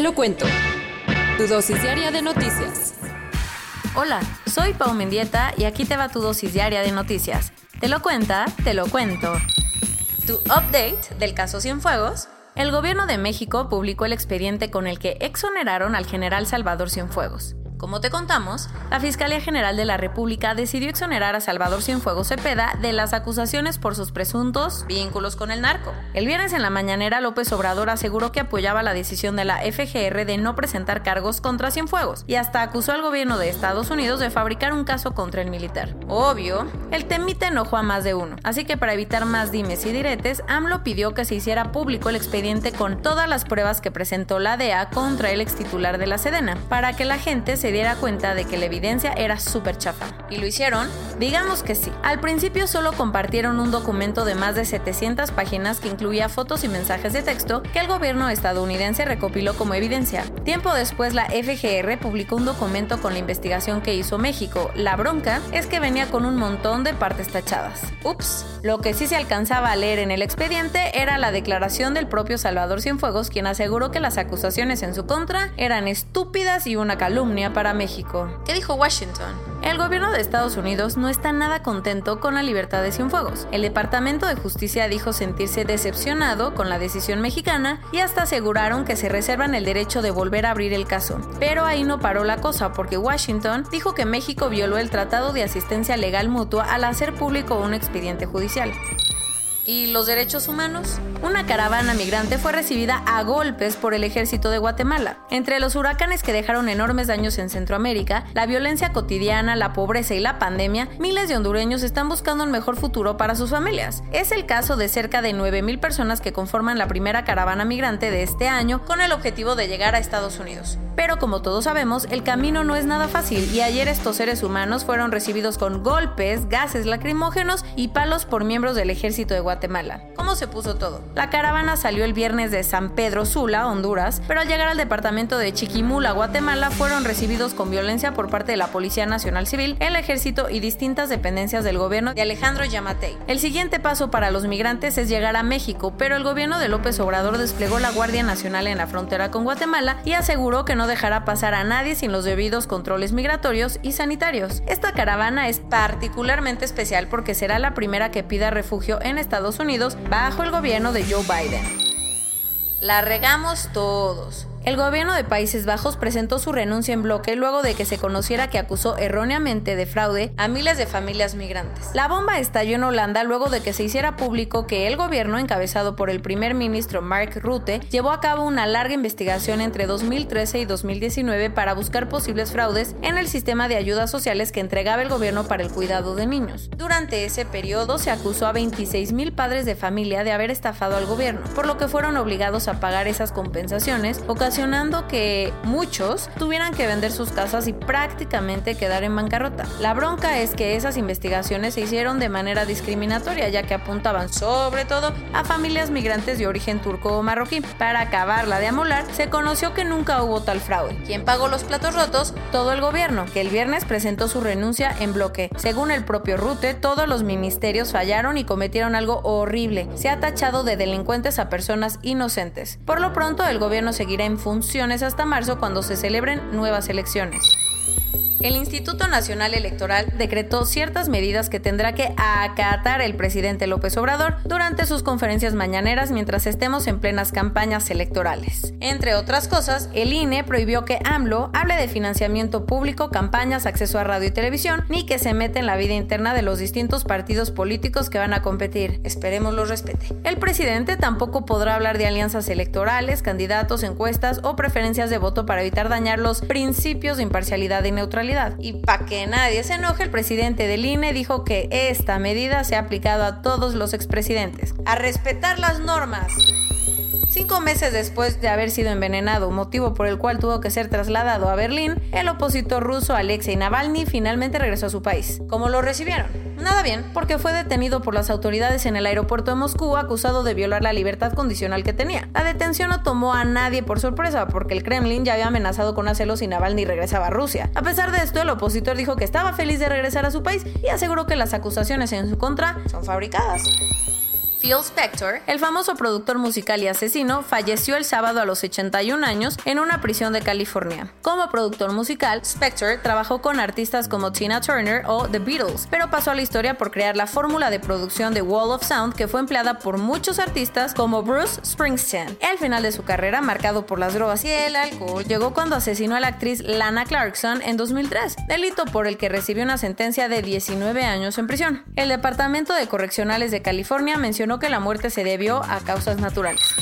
Te lo cuento. Tu dosis diaria de noticias. Hola, soy Pau Mendieta y aquí te va tu dosis diaria de noticias. Te lo cuenta, te lo cuento. Tu update del caso Cienfuegos. El gobierno de México publicó el expediente con el que exoneraron al general Salvador Cienfuegos. Como te contamos, la Fiscalía General de la República decidió exonerar a Salvador Cienfuegos Cepeda de las acusaciones por sus presuntos vínculos con el narco. El viernes en la mañanera, López Obrador aseguró que apoyaba la decisión de la FGR de no presentar cargos contra Cienfuegos y hasta acusó al gobierno de Estados Unidos de fabricar un caso contra el militar. Obvio, el temite enojó a más de uno, así que para evitar más dimes y diretes, AMLO pidió que se hiciera público el expediente con todas las pruebas que presentó la DEA contra el ex titular de la Sedena, para que la gente se diera cuenta de que la evidencia era súper chafa. ¿Y lo hicieron? Digamos que sí. Al principio solo compartieron un documento de más de 700 páginas que incluía fotos y mensajes de texto que el gobierno estadounidense recopiló como evidencia. Tiempo después la FGR publicó un documento con la investigación que hizo México. La bronca es que venía con un montón de partes tachadas. Ups. Lo que sí se alcanzaba a leer en el expediente era la declaración del propio Salvador Cienfuegos, quien aseguró que las acusaciones en su contra eran estúpidas y una calumnia para México. ¿Qué dijo Washington? El gobierno de Estados Unidos no está nada contento con la libertad de Cienfuegos. El Departamento de Justicia dijo sentirse decepcionado con la decisión mexicana y hasta aseguraron que se reservan el derecho de volver a abrir el caso. Pero ahí no paró la cosa porque Washington dijo que México violó el Tratado de Asistencia Legal Mutua al hacer público un expediente judicial. ¿Y los derechos humanos? Una caravana migrante fue recibida a golpes por el ejército de Guatemala. Entre los huracanes que dejaron enormes daños en Centroamérica, la violencia cotidiana, la pobreza y la pandemia, miles de hondureños están buscando un mejor futuro para sus familias. Es el caso de cerca de 9.000 personas que conforman la primera caravana migrante de este año con el objetivo de llegar a Estados Unidos. Pero como todos sabemos, el camino no es nada fácil y ayer estos seres humanos fueron recibidos con golpes, gases lacrimógenos y palos por miembros del ejército de Guatemala. ¿Cómo se puso todo? La caravana salió el viernes de San Pedro Sula, Honduras, pero al llegar al departamento de Chiquimula, Guatemala, fueron recibidos con violencia por parte de la Policía Nacional Civil, el Ejército y distintas dependencias del gobierno de Alejandro Yamatei. El siguiente paso para los migrantes es llegar a México, pero el gobierno de López Obrador desplegó la Guardia Nacional en la frontera con Guatemala y aseguró que no dejará pasar a nadie sin los debidos controles migratorios y sanitarios. Esta caravana es particularmente especial porque será la primera que pida refugio en Estados Unidos bajo el gobierno de Joe Biden. La regamos todos. El gobierno de Países Bajos presentó su renuncia en bloque luego de que se conociera que acusó erróneamente de fraude a miles de familias migrantes. La bomba estalló en Holanda luego de que se hiciera público que el gobierno, encabezado por el primer ministro Mark Rutte, llevó a cabo una larga investigación entre 2013 y 2019 para buscar posibles fraudes en el sistema de ayudas sociales que entregaba el gobierno para el cuidado de niños. Durante ese periodo se acusó a 26 mil padres de familia de haber estafado al gobierno, por lo que fueron obligados a pagar esas compensaciones, ocasionando que muchos tuvieran que vender sus casas y prácticamente quedar en bancarrota. La bronca es que esas investigaciones se hicieron de manera discriminatoria, ya que apuntaban sobre todo a familias migrantes de origen turco o marroquí. Para acabarla de amolar, se conoció que nunca hubo tal fraude. ¿Quién pagó los platos rotos? Todo el gobierno, que el viernes presentó su renuncia en bloque. Según el propio Rute, todos los ministerios fallaron y cometieron algo horrible. Se ha tachado de delincuentes a personas inocentes. Por lo pronto, el gobierno seguirá en funciones hasta marzo cuando se celebren nuevas elecciones el Instituto Nacional Electoral decretó ciertas medidas que tendrá que acatar el presidente López Obrador durante sus conferencias mañaneras mientras estemos en plenas campañas electorales. Entre otras cosas, el INE prohibió que AMLO hable de financiamiento público, campañas, acceso a radio y televisión, ni que se meta en la vida interna de los distintos partidos políticos que van a competir. Esperemos los respete. El presidente tampoco podrá hablar de alianzas electorales, candidatos, encuestas o preferencias de voto para evitar dañar los principios de imparcialidad y neutralidad Y para que nadie se enoje, el presidente del INE dijo que esta medida se ha aplicado a todos los expresidentes. A respetar las normas. Cinco meses después de haber sido envenenado, motivo por el cual tuvo que ser trasladado a Berlín, el opositor ruso Alexei Navalny finalmente regresó a su país. ¿Cómo lo recibieron? Nada bien, porque fue detenido por las autoridades en el aeropuerto de Moscú acusado de violar la libertad condicional que tenía. La detención no tomó a nadie por sorpresa, porque el Kremlin ya había amenazado con hacerlo si Navalny regresaba a Rusia. A pesar de esto, el opositor dijo que estaba feliz de regresar a su país y aseguró que las acusaciones en su contra son fabricadas. Phil Spector, el famoso productor musical y asesino, falleció el sábado a los 81 años en una prisión de California. Como productor musical, Spector trabajó con artistas como Tina Turner o The Beatles, pero pasó a la historia por crear la fórmula de producción de Wall of Sound que fue empleada por muchos artistas como Bruce Springsteen. El final de su carrera, marcado por las drogas y el alcohol, llegó cuando asesinó a la actriz Lana Clarkson en 2003, delito por el que recibió una sentencia de 19 años en prisión. El Departamento de Correccionales de California mencionó que la muerte se debió a causas naturales.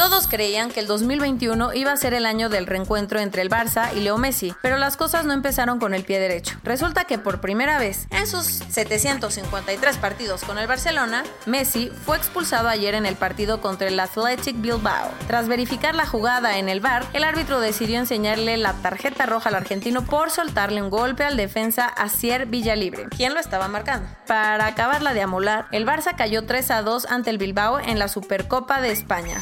Todos creían que el 2021 iba a ser el año del reencuentro entre el Barça y Leo Messi, pero las cosas no empezaron con el pie derecho. Resulta que por primera vez en sus 753 partidos con el Barcelona, Messi fue expulsado ayer en el partido contra el Athletic Bilbao. Tras verificar la jugada en el bar, el árbitro decidió enseñarle la tarjeta roja al argentino por soltarle un golpe al defensa Asier Villalibre, quien lo estaba marcando. Para acabarla de amolar, el Barça cayó 3 a 2 ante el Bilbao en la Supercopa de España.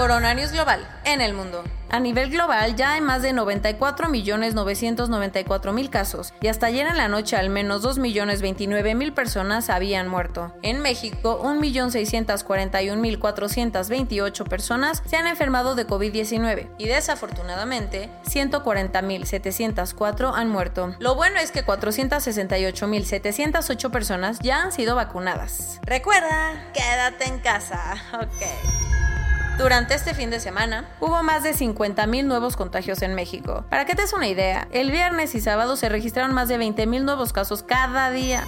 Coronavirus global en el mundo. A nivel global ya hay más de 94.994.000 casos y hasta ayer en la noche al menos 2.029.000 personas habían muerto. En México, 1.641.428 personas se han enfermado de COVID-19 y desafortunadamente 140.704 han muerto. Lo bueno es que 468.708 personas ya han sido vacunadas. Recuerda, quédate en casa. Ok. Durante este fin de semana hubo más de 50.000 nuevos contagios en México. Para que te des una idea, el viernes y sábado se registraron más de 20.000 nuevos casos cada día.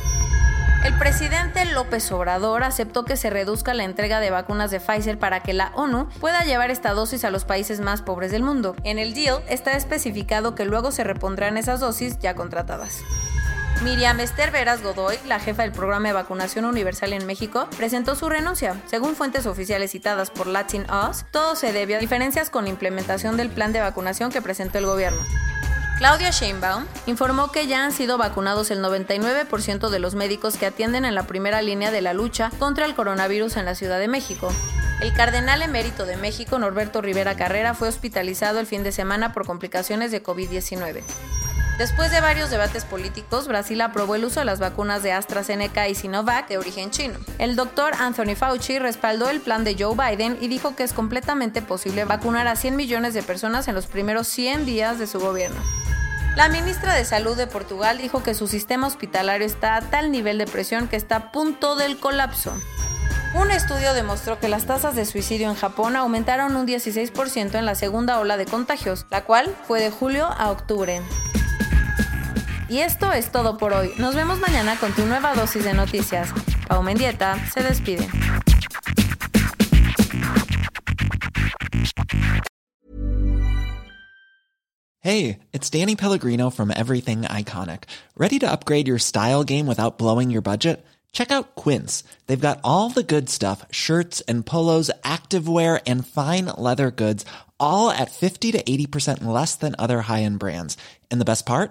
El presidente López Obrador aceptó que se reduzca la entrega de vacunas de Pfizer para que la ONU pueda llevar esta dosis a los países más pobres del mundo. En el deal está especificado que luego se repondrán esas dosis ya contratadas. Miriam Esther Veras Godoy, la jefa del programa de vacunación universal en México, presentó su renuncia. Según fuentes oficiales citadas por Latin Us, todo se debe a diferencias con la implementación del plan de vacunación que presentó el gobierno. Claudia Sheinbaum informó que ya han sido vacunados el 99% de los médicos que atienden en la primera línea de la lucha contra el coronavirus en la Ciudad de México. El cardenal emérito de México, Norberto Rivera Carrera, fue hospitalizado el fin de semana por complicaciones de COVID-19. Después de varios debates políticos, Brasil aprobó el uso de las vacunas de AstraZeneca y Sinovac de origen chino. El doctor Anthony Fauci respaldó el plan de Joe Biden y dijo que es completamente posible vacunar a 100 millones de personas en los primeros 100 días de su gobierno. La ministra de Salud de Portugal dijo que su sistema hospitalario está a tal nivel de presión que está a punto del colapso. Un estudio demostró que las tasas de suicidio en Japón aumentaron un 16% en la segunda ola de contagios, la cual fue de julio a octubre. Y esto es todo por hoy. Nos vemos mañana con tu nueva dosis de noticias. Pau Mendieta se despide. Hey, it's Danny Pellegrino from Everything Iconic. Ready to upgrade your style game without blowing your budget? Check out Quince. They've got all the good stuff shirts and polos, activewear, and fine leather goods, all at 50 to 80% less than other high end brands. And the best part?